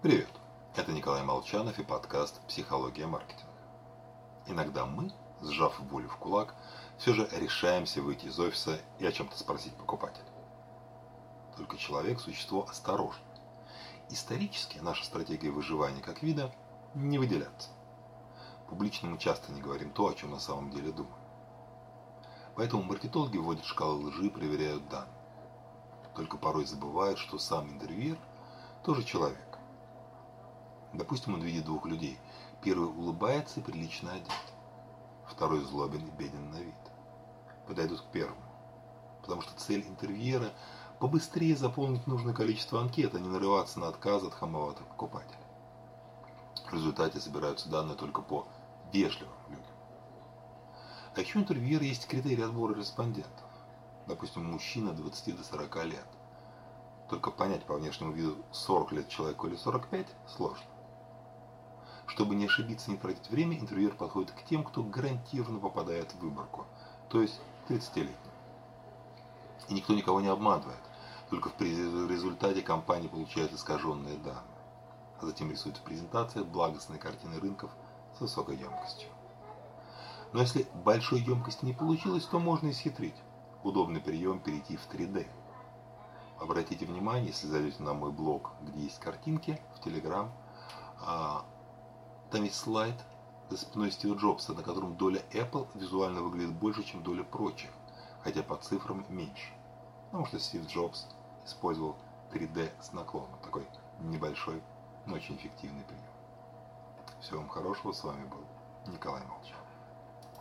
Привет, это Николай Молчанов и подкаст «Психология маркетинга». Иногда мы, сжав волю в кулак, все же решаемся выйти из офиса и о чем-то спросить покупателя. Только человек – существо осторожное. Исторически наша стратегия выживания как вида – не выделяться. Публично мы часто не говорим то, о чем на самом деле думаем. Поэтому маркетологи вводят шкалы лжи и проверяют данные. Только порой забывают, что сам интервьюер тоже человек. Допустим, он видит двух людей. Первый улыбается и прилично одет. Второй злобен и беден на вид. Подойдут к первому. Потому что цель интервьюера – побыстрее заполнить нужное количество анкет, а не нарываться на отказ от хамоватых покупателей. В результате собираются данные только по вежливым людям. А еще интервьюера есть критерии отбора респондентов. Допустим, мужчина 20 до 40 лет. Только понять по внешнему виду, 40 лет человеку или 45 сложно. Чтобы не ошибиться, не тратить время, интервьюер подходит к тем, кто гарантированно попадает в выборку, то есть 30-летним. И никто никого не обманывает, только в результате компания получает искаженные данные, а затем рисует в презентации благостные картины рынков с высокой емкостью. Но если большой емкости не получилось, то можно исхитрить. Удобный прием перейти в 3D. Обратите внимание, если зайдете на мой блог, где есть картинки, в Telegram, а, там есть слайд за спиной Стива Джобса, на котором доля Apple визуально выглядит больше, чем доля прочих, хотя по цифрам меньше. Потому что Стив Джобс использовал 3D с наклоном. Такой небольшой, но очень эффективный прием. Всего вам хорошего. С вами был Николай Молчан.